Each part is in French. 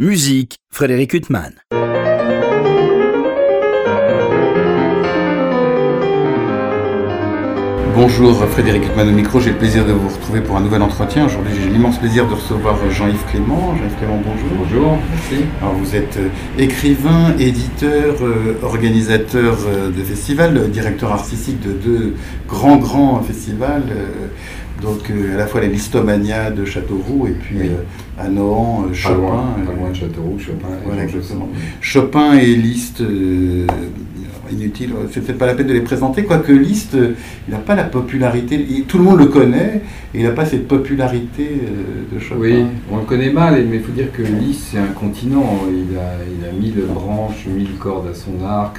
Musique, Frédéric Huttman. Bonjour Frédéric Huttman au micro, j'ai le plaisir de vous retrouver pour un nouvel entretien. Aujourd'hui j'ai l'immense plaisir de recevoir Jean-Yves Clément. Jean-Yves Clément, bonjour. Bonjour, merci. Alors vous êtes euh, écrivain, éditeur, euh, organisateur euh, de festivals, directeur artistique de deux grands grands festivals. Donc à la fois la Listomania de Châteauroux et puis à Nohant, Chopin. Pas loin, pas loin de Châteauroux, Chopin. Voilà, exactement. Chopin et Liszt inutile, c'est peut-être pas la peine de les présenter, quoique Liszt, euh, il n'a pas la popularité, tout le monde le connaît, et il n'a pas cette popularité euh, de Chopin. Oui, on le connaît mal, mais il faut dire que Liszt, c'est un continent, il a, il a mille branches, mille cordes à son arc,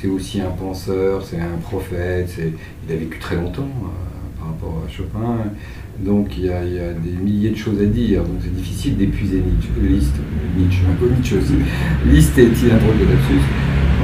c'est aussi un penseur, c'est un prophète, il a vécu très longtemps euh, à Chopin. Donc il y, a, des milliers de choses à dire, donc c'est difficile d'épuiser Nietzsche, Liszt, Nietzsche, un peu Nietzsche aussi. Liszt est-il un drôle de lapsus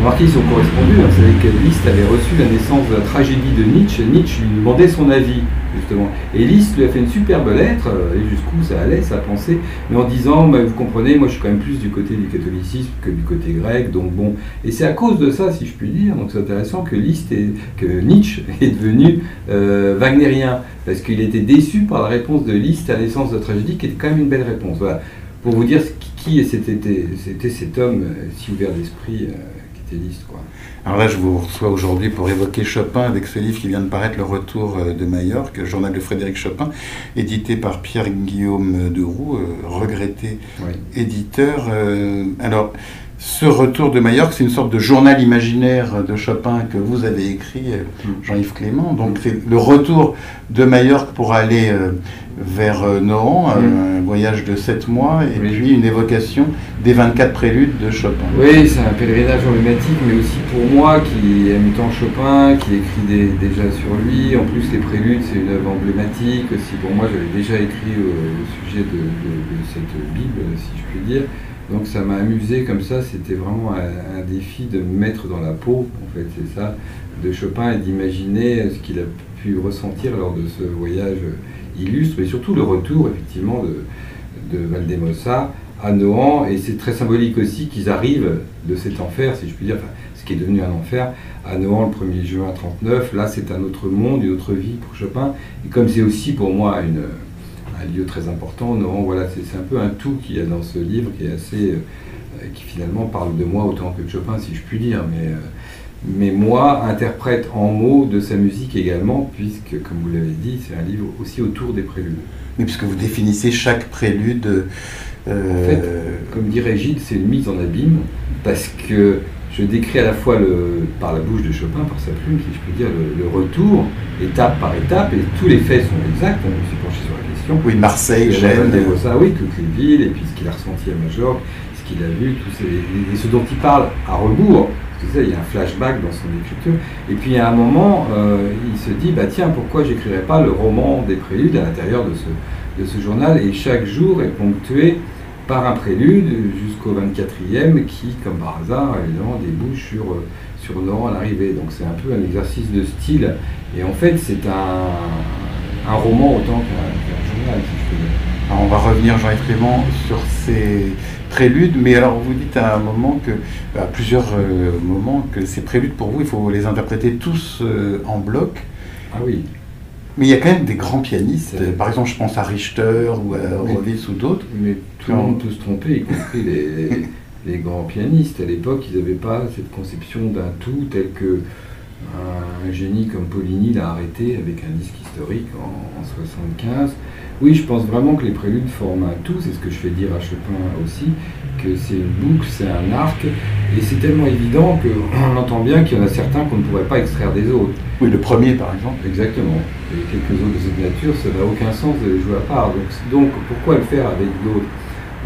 Remarquez, ils sont correspondus. Hein. Vous savez que Liszt avait reçu la naissance de la tragédie de Nietzsche. Nietzsche lui demandait son avis, justement. Et Liszt lui a fait une superbe lettre, euh, et jusqu'où ça allait, sa pensée, mais en disant, vous comprenez, moi je suis quand même plus du côté du catholicisme que du côté grec, donc bon. Et c'est à cause de ça, si je puis dire, donc c'est intéressant que Liszt est, que Nietzsche est devenu euh, wagnérien, parce qu'il était déçu par la réponse de Liszt à la naissance de la tragédie, qui était quand même une belle réponse. Voilà. Pour vous dire qui c'était cet homme euh, si ouvert d'esprit. Alors là, je vous reçois aujourd'hui pour évoquer Chopin avec ce livre qui vient de paraître, Le Retour euh, de Majorque, journal de Frédéric Chopin, édité par Pierre-Guillaume Deroux, euh, regretté éditeur. Euh, alors, ce retour de Majorque, c'est une sorte de journal imaginaire de Chopin que vous avez écrit, mm. Jean-Yves Clément. Donc, c'est le retour de Majorque pour aller vers euh, Nohant, un voyage de 7 mois, et puis une évocation des 24 préludes de Chopin. Oui, c'est un pèlerinage emblématique, mais aussi pour moi qui aime tant Chopin, qui écrit déjà sur lui. En plus, les préludes, c'est une œuvre emblématique. Aussi pour moi, j'avais déjà écrit au sujet de, cette Bible, si je puis dire. Donc ça m'a amusé comme ça, c'était vraiment un, un, défi de me mettre dans la peau, en fait, c'est ça, de Chopin et d'imaginer ce qu'il a pu ressentir lors de ce voyage illustre, mais surtout le retour effectivement de, de Valdemosa à Nohant, et c'est très symbolique aussi qu'ils arrivent de cet enfer, si je puis dire, ce qui est devenu un enfer, à Nohant le 1er juin 1939, là c'est un autre monde, une autre vie pour Chopin, et comme c'est aussi pour moi un lieu très important, Nohant, voilà, c'est un peu un tout qu'il y a dans ce livre qui est assez, euh, qui finalement parle de moi autant que de Chopin, si je puis dire, mais... Euh, mais moi, interprète en mots de sa musique également, puisque, comme vous l'avez dit, c'est un livre aussi autour des préludes. Oui, puisque vous définissez chaque prélude. Euh, en fait, comme dirait Gilles, c'est une mise en abîme, parce que je décris à la fois le, par la bouche de Chopin, par sa plume, si je peux dire, le, retour, étape par étape, et tous les faits sont exacts, on s'est penché sur la question. Oui, Marseille, Gênes. oui, toutes les villes, et puis ce qu'il a ressenti à Majorque, qu'il a vu, tout et ce dont il parle à rebours, il y a un flashback dans son écriture. Et puis à un moment, euh, il se dit, bah tiens, pourquoi j'écrirais pas le roman des préludes à l'intérieur de ce, de ce journal? Et chaque jour est ponctué par un prélude jusqu'au 24e qui, comme par hasard, évidemment, débouche sur, euh, sur Noran à l'arrivée. Donc c'est un peu un exercice de style. Et en fait, c'est un, un roman autant qu'un journal, si je peux dire. Alors on va revenir, Jean-Yves Clément, sur ces préludes, mais alors vous dites à un moment que, à plusieurs euh, moments, que ces préludes pour vous, il faut les interpréter tous euh, en bloc. Ah oui. Mais il y a quand même des grands pianistes, par exemple je pense à Richter ou à Rovis ou d'autres. Mais tout le monde peut se tromper, y compris les, les, grands pianistes. À l'époque, ils n'avaient pas cette conception d'un tout tel que un génie comme Paulini l'a arrêté avec un disque historique en, en 75. Oui, je pense vraiment que les préludes forment un tout, c'est ce que je fais dire à Chopin aussi, que c'est une boucle, c'est un arc, et c'est tellement évident qu'on entend bien qu'il y en a certains qu'on ne pourrait pas extraire des autres. Oui, le premier par exemple. Exactement. Et quelques autres de cette nature, ça n'a aucun sens de les jouer à part. Donc, pourquoi le faire avec d'autres?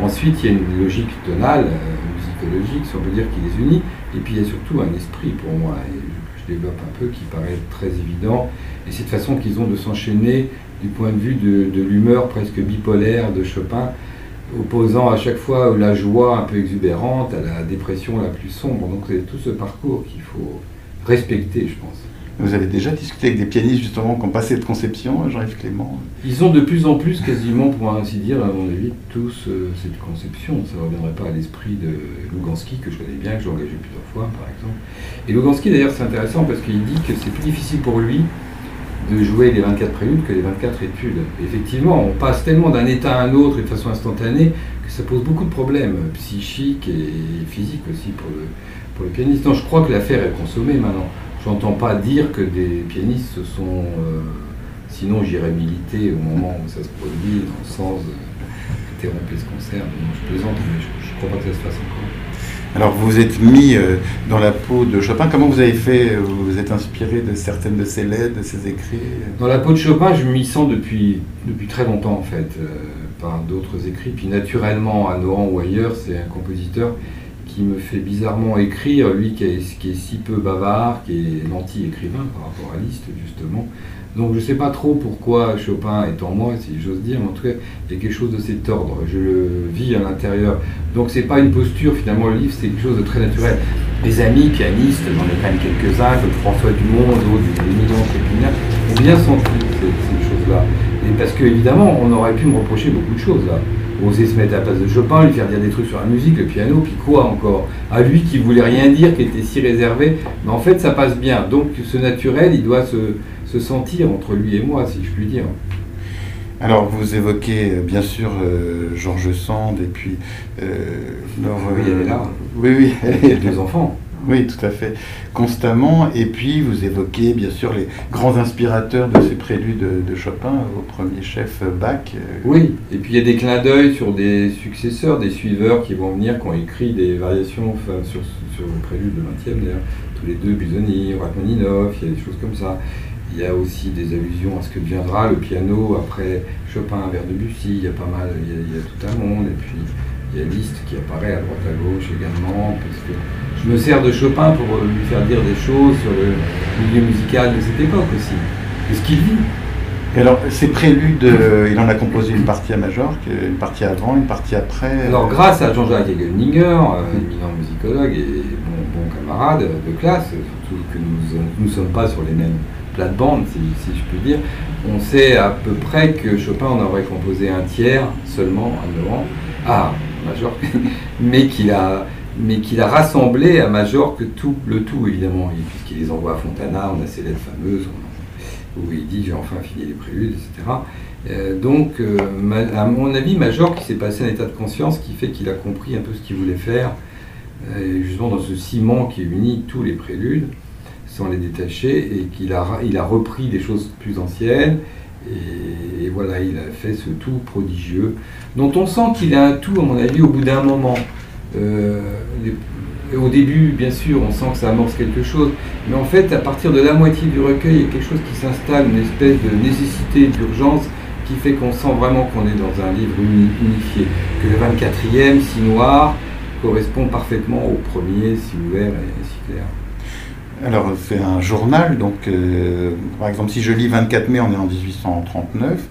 Ensuite, il y a une logique tonale, euh, musicologique, si on peut dire, qui les unit, et puis il y a surtout un esprit pour moi, et je développe un peu, qui paraît très évident, et cette façon qu'ils ont de s'enchaîner du point de vue de, l'humeur presque bipolaire de Chopin, opposant à chaque fois la joie un peu exubérante à la dépression la plus sombre. Donc c'est tout ce parcours qu'il faut respecter, je pense. Vous avez déjà discuté avec des pianistes justement qui ont passé de conception, Jean-Yves Clément? Ils ont de plus en plus, quasiment pour ainsi dire, à mon avis, tous euh, cette conception. Ça ne reviendrait pas à l'esprit de Lugansky, que je connais bien, que j'ai engagé plusieurs fois par exemple. Et Lugansky d'ailleurs c'est intéressant parce qu'il dit que c'est plus difficile pour lui de jouer les 24 préludes que les 24 études. Effectivement, on passe tellement d'un état à un autre et de façon instantanée que ça pose beaucoup de problèmes psychiques et physiques aussi pour le, pour pianiste. Non, je crois que l'affaire est consommée maintenant. Je n'entends pas dire que des pianistes se sont. Euh, sinon, j'irais militer au moment où ça se produit, dans le ce concert. je plaisante, mais je ne crois pas que ça se fasse encore. Alors vous êtes mis euh, dans la peau de Chopin. Comment vous avez fait Vous vous êtes inspiré de certaines de ses lettres, de ses écrits? Dans la peau de Chopin, je m'y sens depuis, depuis très longtemps en fait, euh, par d'autres écrits. Puis naturellement, à Nohant ou ailleurs, c'est un compositeur qui me fait bizarrement écrire, lui qui est, qui est si peu bavard, qui est l'anti-écrivain par rapport à Liszt justement. Donc je ne sais pas trop pourquoi Chopin est en moi, si j'ose dire, mais en tout cas, il y a quelque chose de cet ordre. Je le vis à l'intérieur. Donc c'est pas une posture, finalement, le livre, c'est quelque chose de très naturel. Mes amis pianistes, j'en ai quand même quelques-uns, comme François Dumont, d'autres, éminents épinaires, ont bien senti ces, choses-là. Et parce qu'évidemment, on aurait pu me reprocher beaucoup de choses là oser se mettre à la place de Chopin, lui faire dire des trucs sur la musique, le piano, puis quoi encore? À lui qui voulait rien dire, qui était si réservé, mais en fait ça passe bien. Donc ce naturel, il doit se, se sentir entre lui et moi, si je puis dire. Alors, vous évoquez euh, bien sûr euh, Georges Sand et puis euh, oui, elle est là. Oui, oui. Elle a deux enfants. Oui, tout à fait. Constamment. Et puis, vous évoquez bien sûr les grands inspirateurs de ces préludes de, Chopin, au premier chef Bach. Oui, et puis il y a des clins d'œil sur des successeurs, des suiveurs qui vont venir, qui ont écrit des variations sur, sur le prélude de 20e d'ailleurs. Tous les deux, Busoni, Rachmaninoff, il y a des choses comme ça. Il y a aussi des allusions à ce que deviendra le piano après Chopin vers Debussy, il y a pas mal, il y a, tout un monde, et puis il y a Liszt qui apparaît à droite à gauche également, parce que je me sers de Chopin pour lui faire dire des choses sur le milieu musical de cette époque aussi, de ce qu'il vit. Et alors, ces préludes, euh, il en a composé une partie à Majorque, une partie avant, une partie après. Alors, grâce à Jean-Jacques Hegelninger, euh, éminent musicologue et bon, bon, camarade de classe, surtout que nous ne sommes pas sur les mêmes plate-bande, si, je puis dire, on sait à peu près que Chopin en aurait composé un tiers seulement à Nohant, à Majorque, mais qu'il a, mais qu'il a rassemblé à Majorque tout, le tout évidemment, puisqu'il les envoie à Fontana, on a ces lettres fameuses où il dit j'ai enfin fini les préludes, etc. Euh, donc, euh, à mon avis, Majorque s'est passé un état de conscience qui fait qu'il a compris un peu ce qu'il voulait faire, euh, justement dans ce ciment qui unit tous les préludes sans les détacher, et qu'il a, repris des choses plus anciennes, et, voilà, il a fait ce tout prodigieux, dont on sent qu'il a un tout, à mon avis, au bout d'un moment. Euh, au début, bien sûr, on sent que ça amorce quelque chose, mais en fait, à partir de la moitié du recueil, il y a quelque chose qui s'installe, une espèce de nécessité, d'urgence, qui fait qu'on sent vraiment qu'on est dans un livre unifié, que le 24e, si noir, correspond parfaitement au premier, si ouvert et si clair. Alors, c'est un journal, donc euh, par exemple, si je lis 24 mai, on est en 1839.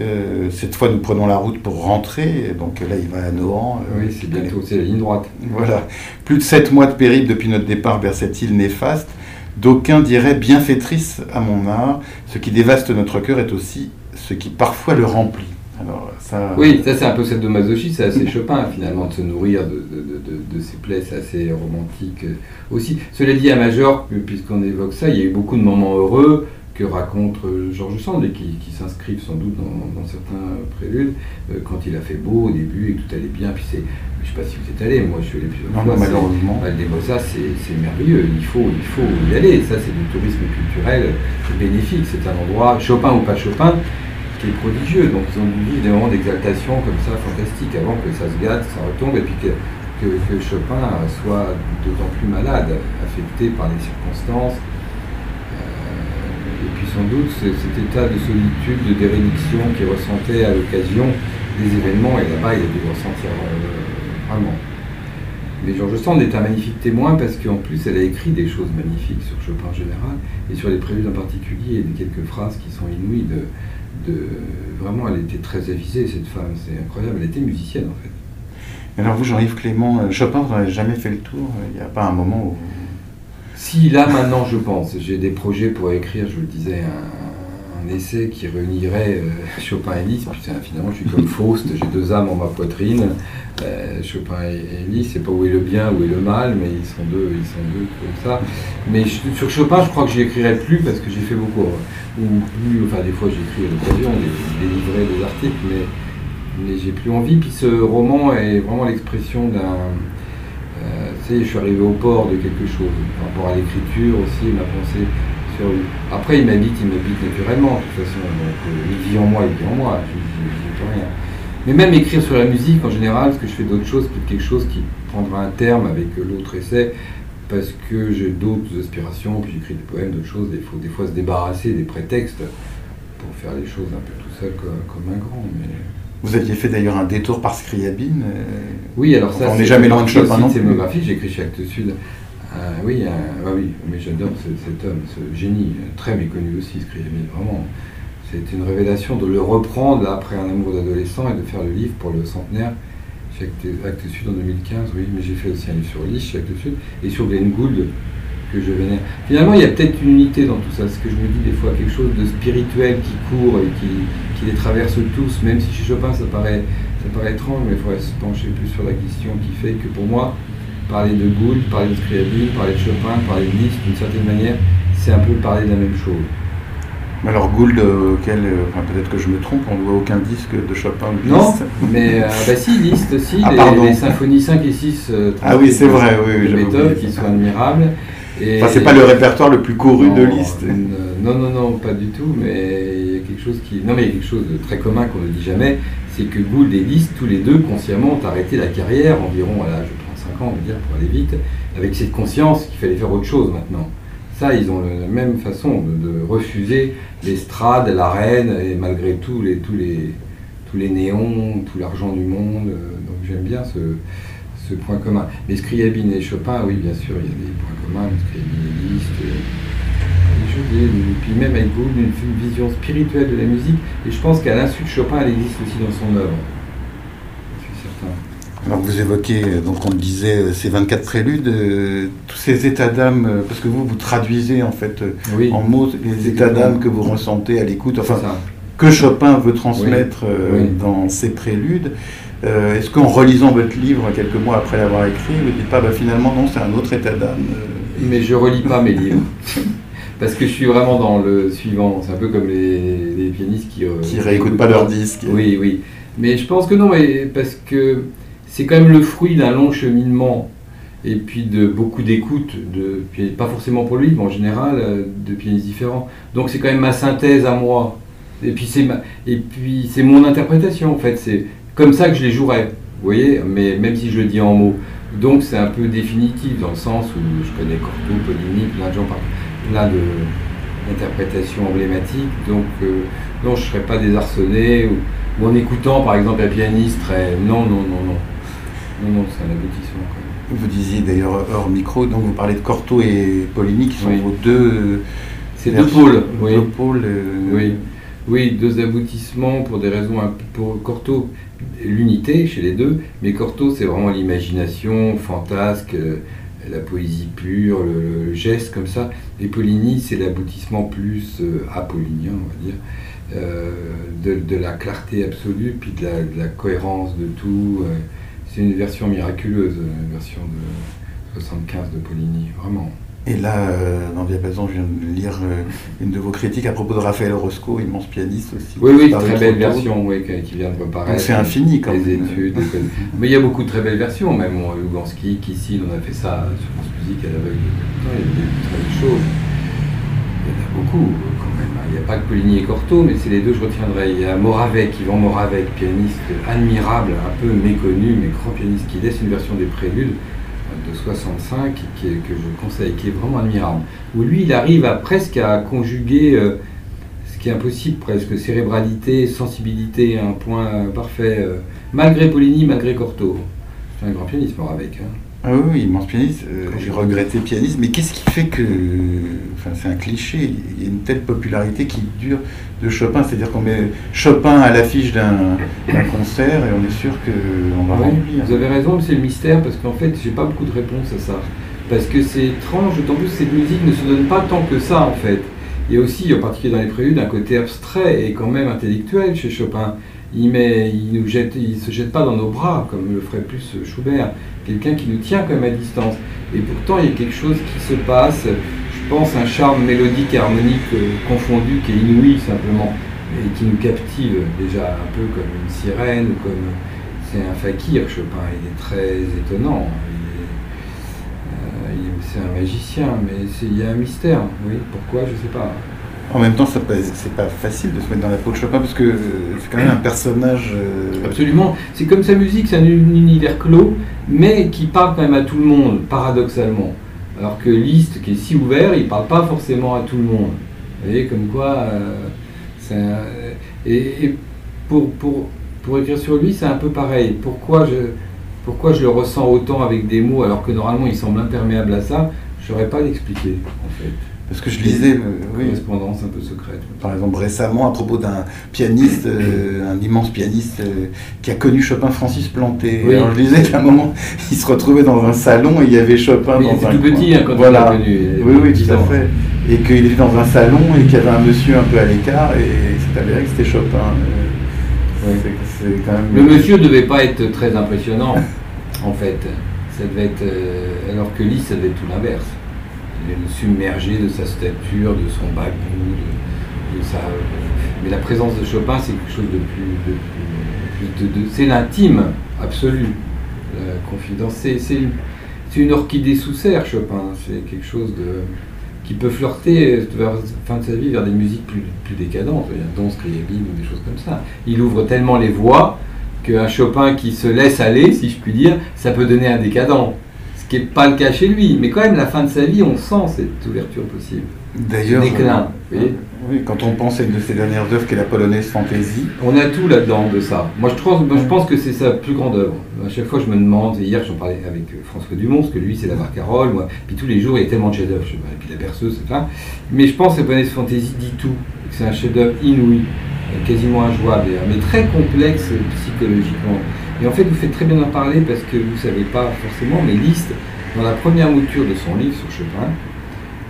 Euh, cette fois, nous prenons la route pour rentrer, donc là, il va à Nohant. Euh, oui, c'est bientôt, c'est la ligne droite. Voilà. Plus de 7 mois de périple depuis notre départ vers cette île néfaste. D'aucuns diraient bienfaitrice à mon art. Ce qui dévaste notre cœur est aussi ce qui parfois le remplit. Oui, ça c'est un peu cette masochisme, c'est assez Chopin finalement de se nourrir de, de, ces plaies, c'est assez romantique euh, aussi. Cela dit à Major, puisqu'on évoque ça, il y a eu beaucoup de moments heureux que raconte euh, Georges Sand et qui, s'inscrivent sans doute dans, certains préludes, euh, quand il a fait beau au début et que tout allait bien, puis c'est, je ne sais pas si vous êtes allé, moi je suis allé plusieurs fois. malheureusement. ça c'est, merveilleux, il faut, il faut y aller, ça c'est du tourisme culturel bénéfique, c'est un endroit, Chopin ou pas Chopin, qui est prodigieux. Donc ils ont vivre des moments d'exaltation comme ça, fantastiques, avant que ça se gâte, que ça retombe, et puis que, que, Chopin soit d'autant plus malade, affecté par les circonstances. Euh, et puis sans doute cet état de solitude, de dérédiction qu'il ressentait à l'occasion des événements, et là-bas il a dû le ressentir euh, vraiment. Mais Georges Sand est un magnifique témoin parce qu'en plus elle a écrit des choses magnifiques sur Chopin en général et sur les préludes en particulier, et quelques phrases qui sont inouïes de, Vraiment, elle était très avisée, cette femme, c'est incroyable. Elle était musicienne, en fait. Alors vous, Jean-Yves Clément, euh, Chopin, vous n'avez jamais fait le tour Il n'y a pas un moment où... Si, là maintenant je pense, j'ai des projets pour écrire, je le disais, un, essai qui réunirait euh, Chopin et Liszt. finalement, je suis comme Faust, j'ai deux âmes en ma poitrine. Euh, Chopin et, Liszt, c'est pas où est le bien, où est le mal, mais ils sont deux, ils sont deux comme ça. Mais sur Chopin, je crois que j'y écrirai plus parce que j'ai fait beaucoup. Ou plus, enfin, des fois j'écris à l'occasion, des, des livrets, des articles, mais, mais j'ai plus envie. Puis ce roman est vraiment l'expression d'un. Euh, tu sais, je suis arrivé au port de quelque chose, par rapport à l'écriture aussi, ma pensée après, il m'habite, il m'habite naturellement, de toute façon. Donc, euh, il vit en moi, il vit en moi, je ne peux rien. Mais même écrire sur la musique, en général, ce que je fais d'autres choses, peut quelque chose qui prendra un terme avec l'autre essai, parce que j'ai d'autres aspirations, puis j'écris des poèmes, d'autres choses. Il faut des fois se débarrasser des prétextes pour faire les choses un peu tout seul comme, un grand. Mais... Vous aviez fait d'ailleurs un détour par Scriabine. Euh, oui, alors ça, on n'est jamais loin de Chopin. non j'ai écrit chez Actes Sud ah oui, ah oui, mais j'adore cet homme, ce génie, très méconnu aussi, Scriabine, vraiment. C'était une révélation de le reprendre après un amour d'adolescent et de faire le livre pour le centenaire chez Actes Sud en 2015, oui, mais j'ai fait aussi un livre sur Liszt chez Actes Sud et sur Glenn Gould que je vénère. Finalement, il y a peut-être une unité dans tout ça, ce que je me dis des fois, quelque chose de spirituel qui court et qui, qui les traverse tous, même si chez Chopin ça paraît, ça paraît étrange, mais il faudrait se pencher plus sur la question qui fait que pour moi, parler de Gould, parler de Scriabine, parler de Chopin, parler de Liszt, d'une certaine manière, c'est un peu parler de la même chose. Alors Gould, euh, auquel, euh, peut-être que je me trompe, on ne voit aucun disque de Chopin ou de Liszt. Non, mais euh, bah si, Liszt aussi, ah, les, symphonies 5 et 6. ah oui, c'est vrai, oui. Beethoven qui sont admirables. Et, enfin, c'est pas le répertoire le plus couru de Liszt. Non, non, non, pas du tout, mais il y a quelque chose qui... Non, mais il y a quelque chose de très commun qu'on ne dit jamais, c'est que Gould et Liszt, tous les deux, consciemment, ont arrêté la carrière environ à l'âge on va dire, pour aller vite, avec cette conscience qu'il fallait faire autre chose maintenant. Ça, ils ont la même façon de, refuser l'estrade, l'arène, et malgré tout, les, tous, les, tous les néons, tout l'argent du monde. Euh, donc j'aime bien ce, ce, point commun. Mais Scriabine et Chopin, oui, bien sûr, il y a des points communs, Scriabine Liszt. Et, puis même avec vous, une, une vision spirituelle de la musique. Et je pense qu'à l'insu de Chopin, elle existe aussi dans son œuvre. Alors vous évoquez, donc on le disait, euh, ces 24 préludes, euh, tous ces états d'âme, parce que vous, vous traduisez en fait euh, en mots les états d'âme que vous ressentez à l'écoute, enfin, que Chopin veut transmettre dans ses préludes. Est-ce qu'en relisant votre livre quelques mois après l'avoir écrit, vous ne dites pas, bah, finalement non, c'est un autre état d'âme Mais je relis pas mes livres. Parce que je suis vraiment dans le suivant. C'est un peu comme les, pianistes qui... qui réécoutent pas leurs disques. Oui, oui. Mais je pense que non, mais parce que c'est quand même le fruit d'un long cheminement et puis de beaucoup d'écoute, de, pas forcément pour lui, mais en général, euh, de pianistes différents. Donc c'est quand même ma synthèse à moi. Et puis c'est et puis c'est mon interprétation en fait. C'est comme ça que je les jouerais, vous voyez. Mais même si je le dis en mots, donc c'est un peu définitif dans le sens où je connais Cortot, Polini, plein de gens plein de emblématiques. Donc euh, non, je serais pas désarçonné ou, en écoutant par exemple un pianiste très non non non non non, non, c'est un aboutissement quand Vous disiez d'ailleurs hors micro, donc vous parlez de Corto et Poligny qui sont vos deux. C'est deux pôles, oui. Deux pôles, euh, oui. Oui, deux aboutissements pour des raisons. Pour Corto, l'unité chez les deux, mais Corto, c'est vraiment l'imagination fantasque, euh, la poésie pure, le, geste comme ça. Et Poligny, c'est l'aboutissement plus euh, apollinien, on va dire. de, la clarté absolue, puis de la, cohérence de tout. C'est une version miraculeuse, une version de 75 de Poligny, vraiment. Et là, euh, dans Diapason, je viens de lire euh, une de vos critiques à propos de Raphaël Roscoe, immense pianiste aussi. Oui, oui, très belle version oui, qui vient de reparaître. C'est infini quand même. études. Mais il y a beaucoup de très belles versions, même Lugansky, Kissin, on a fait ça sur France Musique à l'aveugle. Il y a des très belles choses. Il y en a beaucoup il n'y a pas que Poligny et Cortot, mais c'est les deux que je retiendrai. Il y a Moravec, Yvan Moravec, pianiste admirable, un peu méconnu, mais grand pianiste, qui laisse une version des préludes de 65 qui que je conseille, qui est vraiment admirable. Où lui, il arrive presque à conjuguer euh, ce qui est impossible, presque cérébralité, sensibilité, un point parfait, euh, malgré Poligny, malgré Cortot. C'est un grand pianiste, Moravec. Hein. Ah oui, immense pianiste. Euh, j'ai regretté pianiste, mais qu'est-ce qui fait que. Enfin, c'est un cliché. Il y a une telle popularité qui dure de Chopin. C'est-à-dire qu'on met Chopin à l'affiche d'un concert et on est sûr qu'on va oui, Vous avez raison, c'est le mystère parce qu'en fait, j'ai pas beaucoup de réponses à ça. parce que c'est étrange, d'autant plus que cette musique ne se donne pas tant que ça en fait. Il y a aussi, en particulier dans les préludes, un côté abstrait et quand même intellectuel chez Chopin. Il met, il nous jette, il se jette pas dans nos bras comme le ferait plus Schubert, quelqu'un qui nous tient quand même à distance. Et pourtant, il y a quelque chose qui se passe. Je pense un charme mélodique et harmonique euh, confondu qui est inouï simplement et qui nous captive déjà un peu comme une sirène comme c'est un fakir Chopin. Il est très étonnant. Euh, c'est un magicien, mais il y a un mystère. Oui, pourquoi? Je sais pas. En même temps, c'est pas facile de se mettre dans la peau de Chopin parce que euh, c'est quand même un personnage. Euh, Absolument. C'est comme sa musique, c'est un univers clos, mais qui parle quand même à tout le monde, paradoxalement. Alors que Liszt, qui est si ouvert, il parle pas forcément à tout le monde. Vous voyez, comme quoi. et, pour, pour, pour écrire sur lui, c'est un peu pareil. Pourquoi je, pourquoi je le ressens autant avec des mots alors que normalement il semble imperméable à ça Je n'aurais pas d'expliquer en fait. Parce que je lisais. Une oui. correspondance un peu secrète. Par exemple, récemment, à propos d'un pianiste, euh, un immense pianiste euh, qui a connu Chopin, Francis Planté. Alors, je lisais qu'à un moment, il se retrouvait dans un salon et il y avait Chopin dans un. tout petit hein, quand voilà. il connu. Oui, oui, tout à fait. Et qu'il était dans un salon et qu'il y avait un monsieur un peu à l'écart et c'est avéré que c'était Chopin. Oui. Quand même... Le monsieur ne devait pas être très impressionnant, en fait. Ça devait être, euh, alors que Liszt, ça devait être tout l'inverse. Il est submergé de sa stature, de son bagou, de, sa... Mais la présence de Chopin, c'est quelque chose de plus... De, c'est l'intime absolu, la confidence. C'est une, orchidée sous serre, Chopin. C'est quelque chose qui peut flirter vers la fin de sa vie vers des musiques plus, plus décadentes, danse, Scriabine ou des choses comme ça. Il ouvre tellement les voies qu'un Chopin qui se laisse aller, si je puis dire, ça peut donner un décadent. Ce qui n'est pas le cas chez lui, mais quand même, la fin de sa vie, on sent cette ouverture possible. D'ailleurs, déclin. oui, quand on pense à une de ses dernières œuvres qui est la polonaise Fantasy. On a tout là-dedans de ça. Moi, je, pense que c'est sa plus grande œuvre. À chaque fois, je me demande, et hier j'en parlais avec euh, François Dumont, parce que lui c'est la barcarolle, moi, puis tous les jours il y a tellement de chefs-d'œuvre, puis la berceuse, etc. Mais je pense que la polonaise Fantasy dit tout, c'est un chef-d'œuvre inouï, euh, quasiment injouable, mais très complexe psychologiquement. Et en fait, vous faites très bien en parler parce que vous ne savez pas forcément, mais Liszt, dans la première mouture de son livre sur Chopin,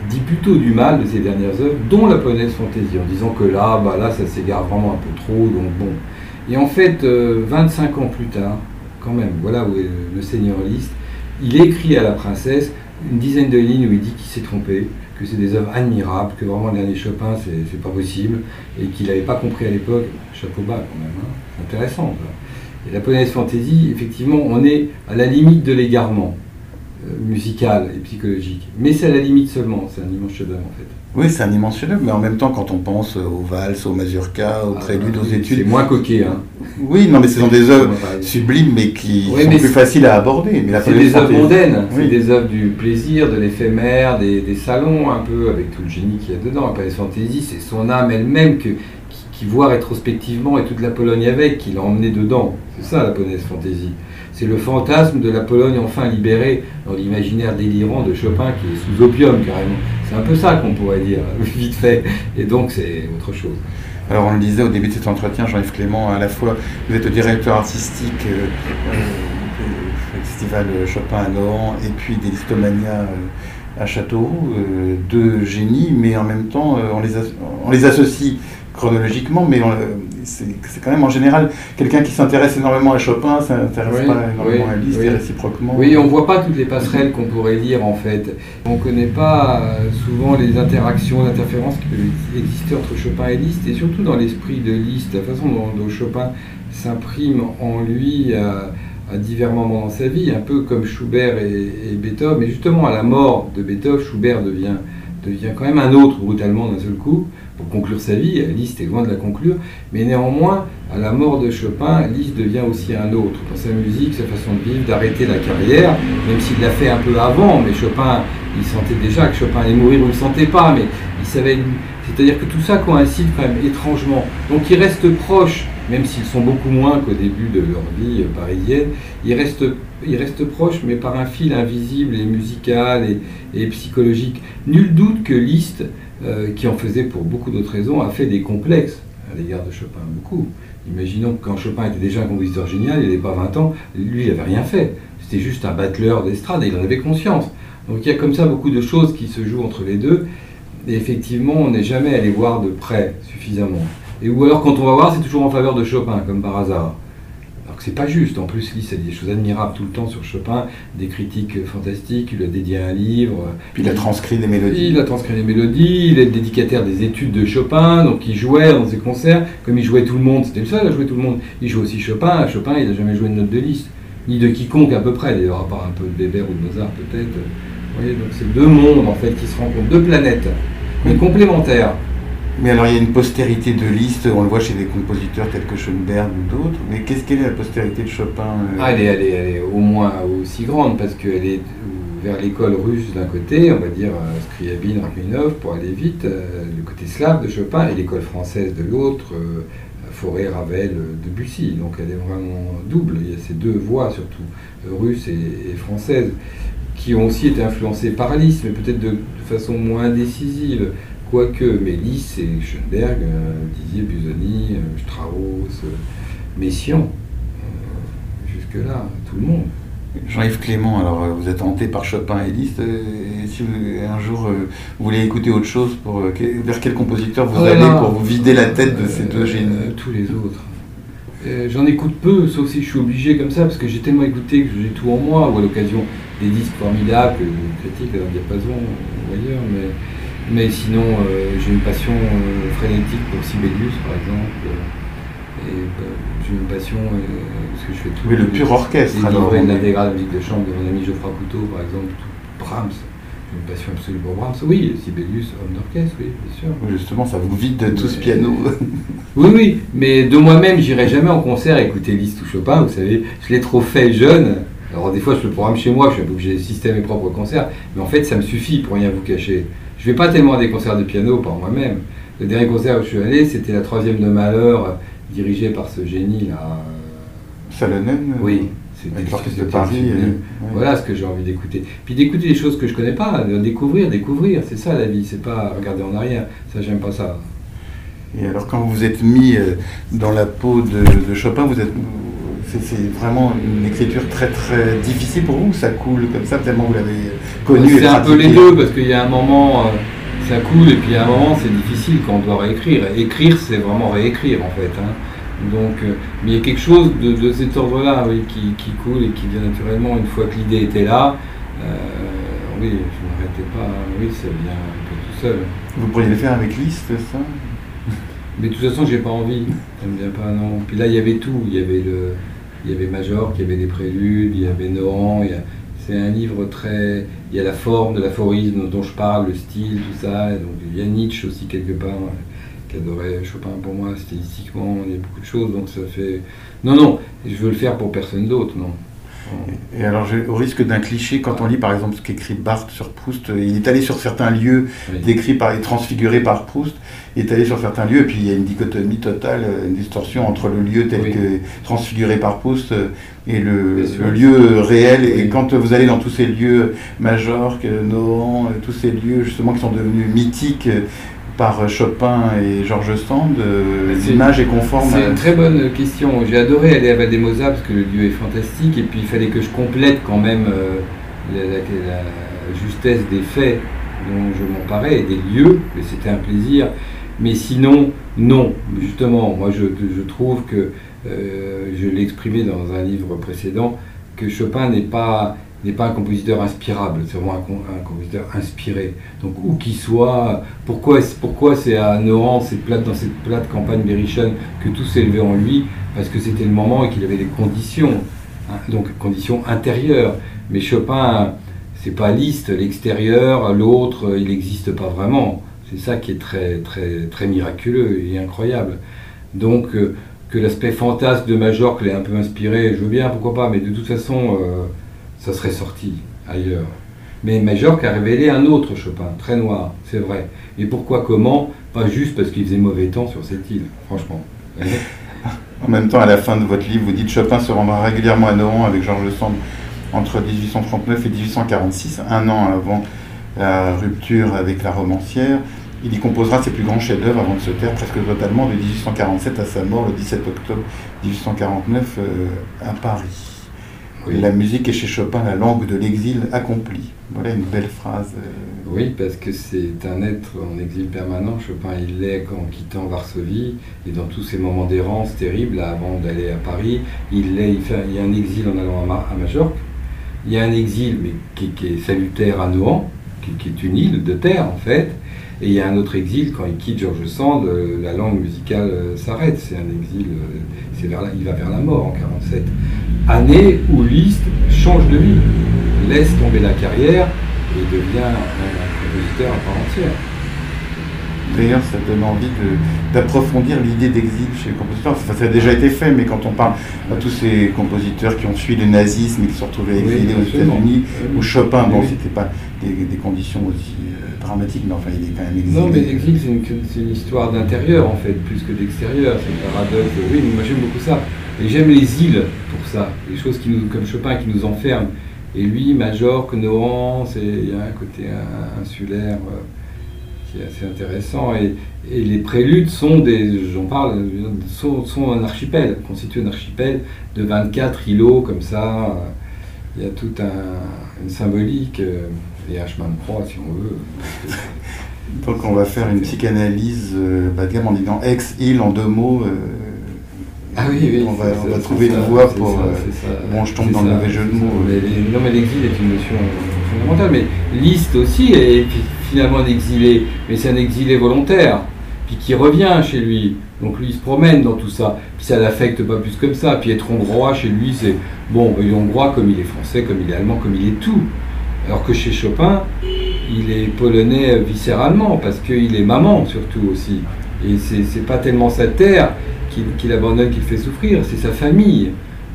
dit plutôt du mal de ses dernières œuvres, dont la polonaise fantaisie, en disant que là, bah là, ça s'égare vraiment un peu trop, donc bon. Et en fait, 25 euh, ans plus tard, quand même, voilà où est le Seigneur Liszt, il écrit à la princesse une dizaine de lignes où il dit qu'il s'est trompé, que c'est des œuvres admirables, que vraiment le dernier Chopin, c'est pas possible, et qu'il n'avait pas compris à l'époque, chapeau bas quand même, hein. intéressant. Et la polonaise fantaisie, effectivement, on est à la limite de l'égarement. Euh, musical et psychologique. Mais c'est à la limite seulement, c'est un immense chef-d'œuvre en fait. Oui, c'est un immense chef-d'œuvre, mais en même temps, quand on pense aux valses, aux mazurkas, aux ah, préludes, aux études. C'est moins coquet, hein. Oui, non, mais ce sont des œuvres sublimes, mais qui sont plus faciles à aborder. Mais c'est des œuvres mondaines, c'est des œuvres du plaisir, de l'éphémère, des, des, salons, un peu, avec tout le génie qu'il y a dedans. La fantaisie, c'est son âme elle-même que, qui, voit rétrospectivement, et toute la Pologne avec, qui l'a emmené dedans. C'est ça, la polonaise fantaisie. C'est le fantasme de la Pologne enfin libérée dans l'imaginaire délirant de Chopin qui est sous opium carrément. C'est un peu ça qu'on pourrait dire, vite fait. Et donc c'est autre chose. Alors on le disait au début de cet entretien, Jean-Yves Clément, à la fois vous êtes le directeur artistique euh, euh, du festival Chopin à Nohant et puis des Listomania euh, à Châteauroux, deux génies, mais en même temps on les associe chronologiquement, mais c'est quand même en général quelqu'un qui s'intéresse énormément à Chopin, s'intéresse pas énormément à Liszt et réciproquement. Oui, on voit pas toutes les passerelles qu'on pourrait lire en fait. On connaît pas euh, souvent les interactions, l'interférence qui peut exister entre Chopin et Liszt, et surtout dans l'esprit de Liszt, la façon dont, Chopin s'imprime en lui à, divers moments dans sa vie, un peu comme Schubert et, et Beethoven. Mais justement, à la mort de Beethoven, Schubert devient devient quand même un autre brutalement d'un seul coup pour conclure sa vie. Liszt est loin de la conclure, mais néanmoins, à la mort de Chopin, Liszt devient aussi un autre dans sa musique, sa façon de vivre, d'arrêter la carrière, même s'il l'a fait un peu avant. Mais Chopin, il sentait déjà que Chopin allait mourir ou il ne le sentait pas, mais il savait. C'est-à-dire que tout ça coïncide quand même étrangement. Donc il reste proche, même s'ils sont beaucoup moins qu'au début de leur vie parisienne, il reste il reste proche, mais par un fil invisible et musical et, psychologique. Nul doute que Liszt, euh, qui en faisait pour beaucoup d'autres raisons, a fait des complexes à l'égard de Chopin, beaucoup. Imaginons que quand Chopin était déjà un compositeur génial, il n'avait pas 20 ans, lui, il n'avait rien fait. c'était juste un battleur d'estrade et il en avait conscience. Donc il y a comme ça beaucoup de choses qui se jouent entre les deux. Et effectivement, on n'est jamais allé voir de près suffisamment. Et ou alors quand on va voir, c'est toujours en faveur de Chopin, comme par hasard. Que c'est pas juste. En plus, Liszt a dit des choses admirables tout le temps sur Chopin, des critiques fantastiques. Il a dédié un livre. Puis il a transcrit des mélodies. Il a transcrit des mélodies. Il est le dédicataire des études de Chopin, donc il jouait dans ses concerts. Comme il jouait tout le monde, c'était le seul à jouer tout le monde. Il joue aussi Chopin. Chopin, il n'a jamais joué une note de Liszt, ni de quiconque à peu près. D'ailleurs, à part un peu de Weber ou de Mozart peut-être. Vous voyez, donc c'est deux mondes en fait qui se rencontrent, deux planètes, mais complémentaires. Mais alors il y a une postérité de Liszt, on le voit chez des compositeurs tels que Schoenberg ou d'autres, mais qu'est-ce qu'elle est la postérité de Chopin euh? Ah, elle est, au moins aussi grande parce qu'elle est vers l'école russe d'un côté, on va dire euh, Scriabine, Rachmaninoff pour aller vite, euh, le côté slave de Chopin, et l'école française de l'autre, Fauré, Ravel, Debussy. Donc elle est vraiment double. Il y a ces deux voix surtout, russe et, et française, qui ont aussi été influencées par Liszt, mais peut-être de façon moins décisive. Quoique, mais Liszt et Schoenberg, euh, Didier, Busoni, euh, Strauss, euh, Messiaen, euh, jusque-là, tout le monde. Jean-Yves Clément, alors vous êtes hanté par Chopin et Liszt, et si vous- un jour euh, vous voulez écouter autre chose, pour, euh, vers quel compositeur vous Oh là allez là. pour vous vider la tête de ces deux génies Tous les autres. Euh, J'en écoute peu, sauf si je suis obligé comme ça, parce que j'ai tellement écouté que j'ai tout en moi, ou à l'occasion des disques formidables, que je critique dans le diapason ou ailleurs, mais, mais sinon euh, j'ai une passion euh, frénétique pour Sibelius par exemple, euh, et euh, j'ai une passion, parce que je fais tout. Oui, le pur orchestre, Les alors, de l'intégrale musique de chambre de mon ami Geoffroy Couteau par exemple, tout Brahms. J'ai une passion absolue pour Brahms. Oui, Sibelius, homme d'orchestre, oui, bien sûr. Oui, Justement, ça vous vide de tout ce piano. Oui, oui, mais de moi-même, j'irai jamais en concert écouter Liszt ou Chopin, vous savez, je l'ai trop fait jeune. Alors des fois, je le programme chez moi, je suis obligé d'assister à mes propres concerts, mais en fait, ça me suffit pour rien vous cacher. Je vais pas tellement à des concerts de piano par moi-même. Le dernier concert où je suis allé, c'était la troisième de Malheur, dirigée par ce génie-là. Salonen euh, Oui, Avec l'orchestre de Paris. euh, ouais. Voilà ce que j'ai envie d'écouter. Puis d'écouter des choses que je connais pas, de découvrir, découvrir, c'est ça la vie, c'est pas regarder en arrière. Ça, j'aime pas ça. Et alors quand vous vous êtes mis euh, dans la peau de, de Chopin, vous êtes, c'est, vraiment une écriture très très difficile pour vous. ou Ça coule comme ça tellement vous l'avez connu. C'est un peu les deux, parce qu'il y a un moment, euh, ça coule, et puis il y a un moment, c'est difficile quand on doit réécrire. Écrire, c'est vraiment réécrire, en fait. hein. Donc, euh, mais il y a quelque chose de, de cet ordre-là, oui, qui, qui coule et qui vient naturellement une fois que l'idée était là. Euh, oui, je ne m'arrêtais pas, oui, ça vient un peu tout seul. Vous pourriez le faire avec Liszt, ça? Mais de toute façon, j'ai pas envie. Ça me vient pas, non. Puis là, il y avait tout. Il y avait le, il y avait Major, il y avait des préludes, il y avait Nohan. il y a- C'est un livre très. Il y a la forme de l'aphorisme dont je parle, le style, tout ça. Donc il y a Nietzsche aussi quelque part qui adorait Chopin pour moi stylistiquement. Il y a beaucoup de choses. Donc ça fait. Non, non. Je veux le faire pour personne d'autre, non. Et alors, au risque d'un cliché, quand on lit par exemple ce qu'écrit Barthes sur Proust, euh, il est allé sur certains lieux Oui. décrits par et transfigurés par Proust, il est allé sur certains lieux, et puis il y a une dichotomie totale, euh, une distorsion entre le lieu tel Oui. que transfiguré par Proust euh, et le, lieu réel. Et quand vous allez dans tous ces lieux, Majorque, Nohant, tous ces lieux justement qui sont devenus mythiques par Chopin et Georges Sand, euh, l'image est conforme C'est à... une très bonne question. J'ai adoré aller à Valdemosa parce que le lieu est fantastique et puis il fallait que je complète quand même euh, la, la- la justesse des faits dont je m'emparais et des lieux, mais c'était un plaisir. Mais sinon, non. Justement, moi je, je trouve que, euh, je l'ai exprimé dans un livre précédent, que Chopin n'est pas, n'est pas un compositeur inspirable, c'est vraiment un, com- un compositeur inspiré. Donc où qu'il soit, pourquoi, pourquoi c'est à Nohant, cette plate, dans cette plate campagne berrichonne, que tout s'est levé en lui? Parce que c'était le moment et qu'il avait des conditions, hein, donc conditions intérieures. Mais Chopin, c'est pas Liszt, l'extérieur, l'autre, il n'existe pas vraiment. C'est ça qui est très, très, très miraculeux et incroyable. Donc, euh, que l'aspect fantasque de Majorque l'ait un peu inspiré, je veux bien, pourquoi pas, mais de toute façon, euh, ça serait sorti ailleurs. Mais Majorque a révélé un autre Chopin, très noir, c'est vrai. Et pourquoi, comment? Pas juste parce qu'il faisait mauvais temps sur cette île, franchement. En même temps, à la fin de votre livre, vous dites Chopin se rendra régulièrement à Nohant avec Georges Sand entre 1839 et 1846, un an avant la rupture avec la romancière. Il y composera ses plus grands chefs-d'œuvre avant de se taire presque totalement de 1847 à sa mort le 17 octobre 1849 euh, à Paris. La musique est chez Chopin la langue de l'exil accompli. Voilà une belle phrase. Euh. Oui, parce que c'est un être en exil permanent. Chopin, il l'est en quittant Varsovie et dans tous ces moments d'errance terribles avant d'aller à Paris. Il l'est, il, y a un exil en allant à, Majorque. Il y a un exil, mais qui, est salutaire à Nohant, qui, est une île de terre en fait. Et il y a un autre exil, quand il quitte Georges Sand, euh, la langue musicale euh, s'arrête. C'est un exil, c'est vers il va vers la mort en 47 année où Liszt change de vie, laisse tomber la carrière et devient un, compositeur à part entière. D'ailleurs, ça donne envie d'approfondir l'idée d'exil chez les compositeurs. Ça, a déjà été fait, mais quand on parle à tous ces compositeurs qui ont fui le nazisme et qui se sont retrouvés exilés aux États-Unis, ou Chopin, bon, c'était pas des, conditions aussi euh, dramatiques, mais enfin, il est quand même exilé. Non, mais l'exil, c'est une, histoire d'intérieur, en fait, plus que d'extérieur. C'est un paradoxe. Oui, moi j'aime beaucoup ça. Et j'aime les îles pour ça, les choses qui nous, comme Chopin qui nous enferment. Et lui, Majorque, Nohant, il y a un côté insulaire euh, qui est assez intéressant. Et, les préludes sont des, j'en parle, sont, un archipel, constituent un archipel de 24 îlots comme ça. Il y a toute un, une symbolique euh, et un chemin de croix si on veut. Donc on va faire une psychanalyse euh, bas de gamme en disant ex-île en deux mots. Ah oui, on va, trouver une voie pour. Euh, bon, je tombe dans le mauvais jeu de mots. non, mais l'exil est une notion fondamentale. Mais Liszt aussi est finalement un exilé, mais c'est un exilé volontaire, puis qui revient chez lui. Donc lui, il se promène dans tout ça. Puis ça l'affecte pas plus comme ça. Puis être hongrois chez lui, c'est bon, il est hongrois comme il est français, comme il est allemand, comme il est tout. Alors que chez Chopin, il est polonais viscéralement, parce qu'il est maman surtout aussi. Et c'est pas tellement sa terre, qu'il abandonne, qu'il fait souffrir, c'est sa famille.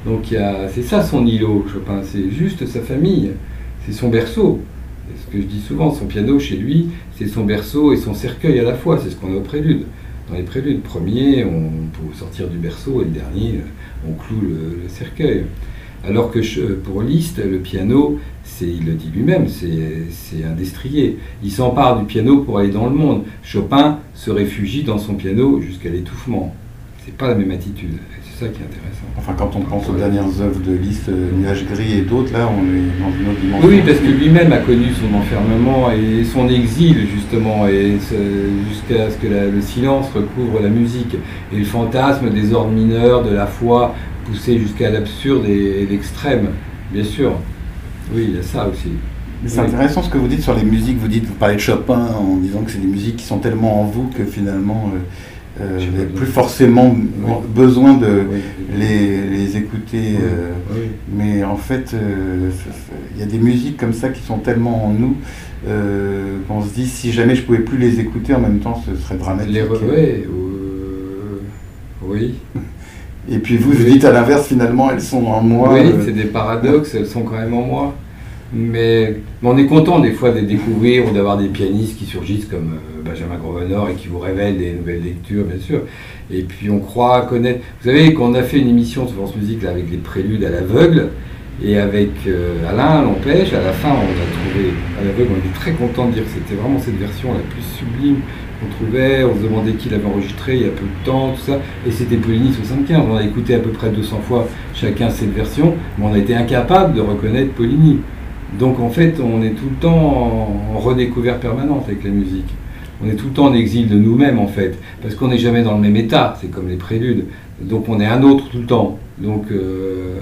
Donc c'est ça son îlot, Chopin, c'est juste sa famille, c'est son berceau. C'est ce que je dis souvent, son piano chez lui, c'est son berceau et son cercueil à la fois, c'est ce qu'on a au prélude. Dans les préludes, premier, on peut sortir du berceau et le dernier, on cloue le, cercueil. Alors que pour Liszt, le piano, il le dit lui-même, c'est un destrier. Il s'empare du piano pour aller dans le monde. Chopin se réfugie dans son piano jusqu'à l'étouffement c'est pas la même attitude. C'est ça qui est intéressant. Enfin, quand on pense aux dernières œuvres de Liszt, euh, Nuages gris et d'autres, là, on est dans une autre dimension. Oui, parce que lui-même a connu son enfermement et son exil, justement, et jusqu'à ce que le silence recouvre la musique. Et le fantasme des ordres mineurs, de la foi, poussé jusqu'à l'absurde et, l'extrême, bien sûr. Oui, il y a ça aussi. C'est intéressant ce que vous dites sur les musiques. Vous dites, vous parlez de Chopin en disant que c'est des musiques qui sont tellement en vous que finalement. Euh, euh, plus forcément besoin de les, écouter. Euh, mais en fait, euh, il y a des musiques comme ça qui sont tellement en nous qu'on se dit si jamais je pouvais plus les écouter en même temps, ce serait dramatique. Les oui. Et puis vous, vous dites à l'inverse, finalement, elles sont en moi. Oui, c'est des paradoxes, elles sont quand même en moi. Mais, on est content des fois de découvrir ou d'avoir des pianistes qui surgissent comme euh, Benjamin Grosvenor et qui vous révèlent des nouvelles lectures, bien sûr. Et puis on croit connaître. Vous savez qu'on a fait une émission sur France Musique avec les préludes à l'aveugle. Et avec euh, Alain Lampèche, à la fin, on a trouvé à l'aveugle, on était très content de dire que c'était vraiment cette version la plus sublime qu'on trouvait. On se demandait qui l'avait enregistré il y a peu de temps, tout ça. Et c'était Poligny 75. On a écouté à peu près 200 fois chacun cette version, mais on a été incapable de reconnaître Poligny. Donc en fait, on est tout le temps en, redécouverte permanente avec la musique. On est tout le temps en exil de nous-mêmes en fait, parce qu'on n'est jamais dans le même état, c'est comme les préludes. Donc on est un autre tout le temps. Donc, euh,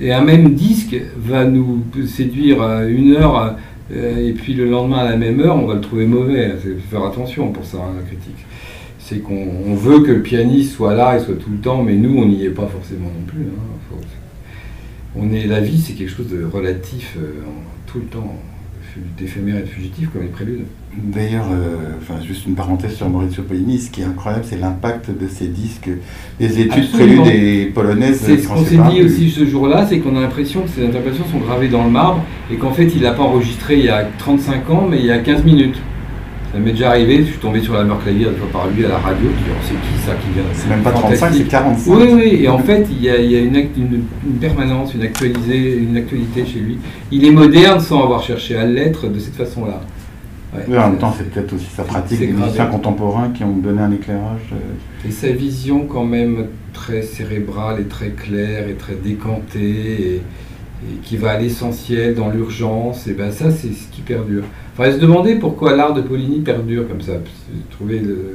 et un même disque va nous séduire une heure, euh, et puis le lendemain à la même heure, on va le trouver mauvais. Il faut faire attention pour ça, hein, la critique. C'est qu'on veut que le pianiste soit là et soit tout le temps, mais nous, on n'y est pas forcément non plus. Hein on est, la vie, c'est quelque chose de relatif euh, tout le temps, d'éphémère et de fugitif, comme les préludes. D'ailleurs, euh, enfin, juste une parenthèse sur Maurizio Pollini, ce qui est incroyable, c'est l'impact de ces disques, des études préludes et polonaises. C'est ce qu'on s'est dit aussi ce jour-là, c'est qu'on a l'impression que ces interprétations sont gravées dans le marbre et qu'en fait, il n'a pas enregistré il y a 35 ans, mais il y a 15 minutes. Ça m'est déjà arrivé, je suis tombé sur la mort clavier par lui à la radio, c'est qui ça qui vient C'est même pas 35, c'est 45. Oui, oui, et en fait, il y a, une, permanence, une, actualité chez lui. Il est moderne sans avoir cherché à l'être de cette façon-là. Oui, en même temps, c'est peut-être aussi sa pratique des musiciens contemporains qui ont donné un éclairage. euh, Et sa vision quand même très cérébrale et très claire et très décantée et, et qui va à l'essentiel dans l'urgence, et ben ça c'est ce qui perdure. Enfin, se demander pourquoi l'art de Poligny perdure comme ça, trouver le-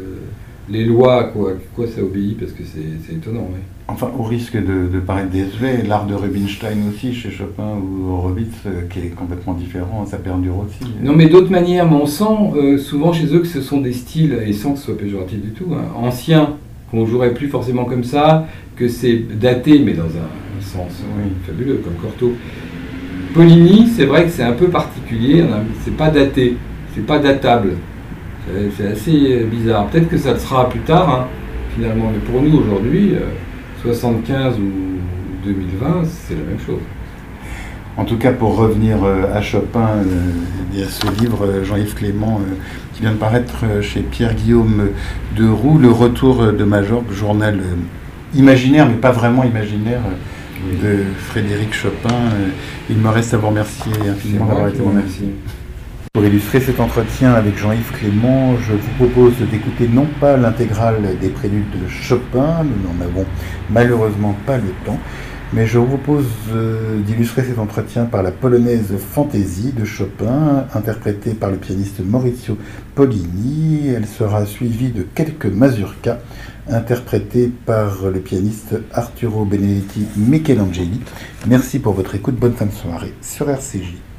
les lois, à quoi, quoi ça obéit, parce que c'est étonnant. Enfin, au risque de, de paraître désuet, l'art de Rubinstein aussi, chez Chopin ou Horowitz, euh, qui est complètement différent, ça perdure aussi. Non, mais d'autres manières, mais on sent euh, souvent chez eux que ce sont des styles, et sans que ce soit péjoratif du tout, hein, anciens, qu'on jouerait plus forcément comme ça, que c'est daté, mais dans un sens Oui. fabuleux, comme Cortot. Poligny, c'est vrai que c'est un peu particulier, a- c'est pas daté, c'est pas datable. C'est- assez euh, bizarre. Peut-être que ça le sera plus tard, hein, finalement, mais pour nous aujourd'hui, euh, 75 ou 2020, c'est la même chose. En tout cas, pour revenir euh, à Chopin, euh, y a ce livre, euh, Jean-Yves Clément, euh, qui vient de paraître euh, chez Pierre-Guillaume de Roux, Le Retour euh, de Majorque, journal euh, imaginaire, mais pas vraiment imaginaire, euh, de Frédéric Chopin. Il me reste à vous remercier infiniment d'avoir été mon invité. Pour illustrer cet entretien avec Jean-Yves Clément, je vous propose d'écouter non pas l'intégrale des préludes de Chopin, nous n'en avons malheureusement pas le temps, mais je vous propose euh, d'illustrer cet entretien par la polonaise Fantaisie de Chopin, interprétée par le pianiste Maurizio Pollini. Elle sera suivie de quelques mazurkas, interprétés par le pianiste Arturo Benedetti Michelangeli. Merci pour votre écoute, bonne fin de soirée sur RCJ.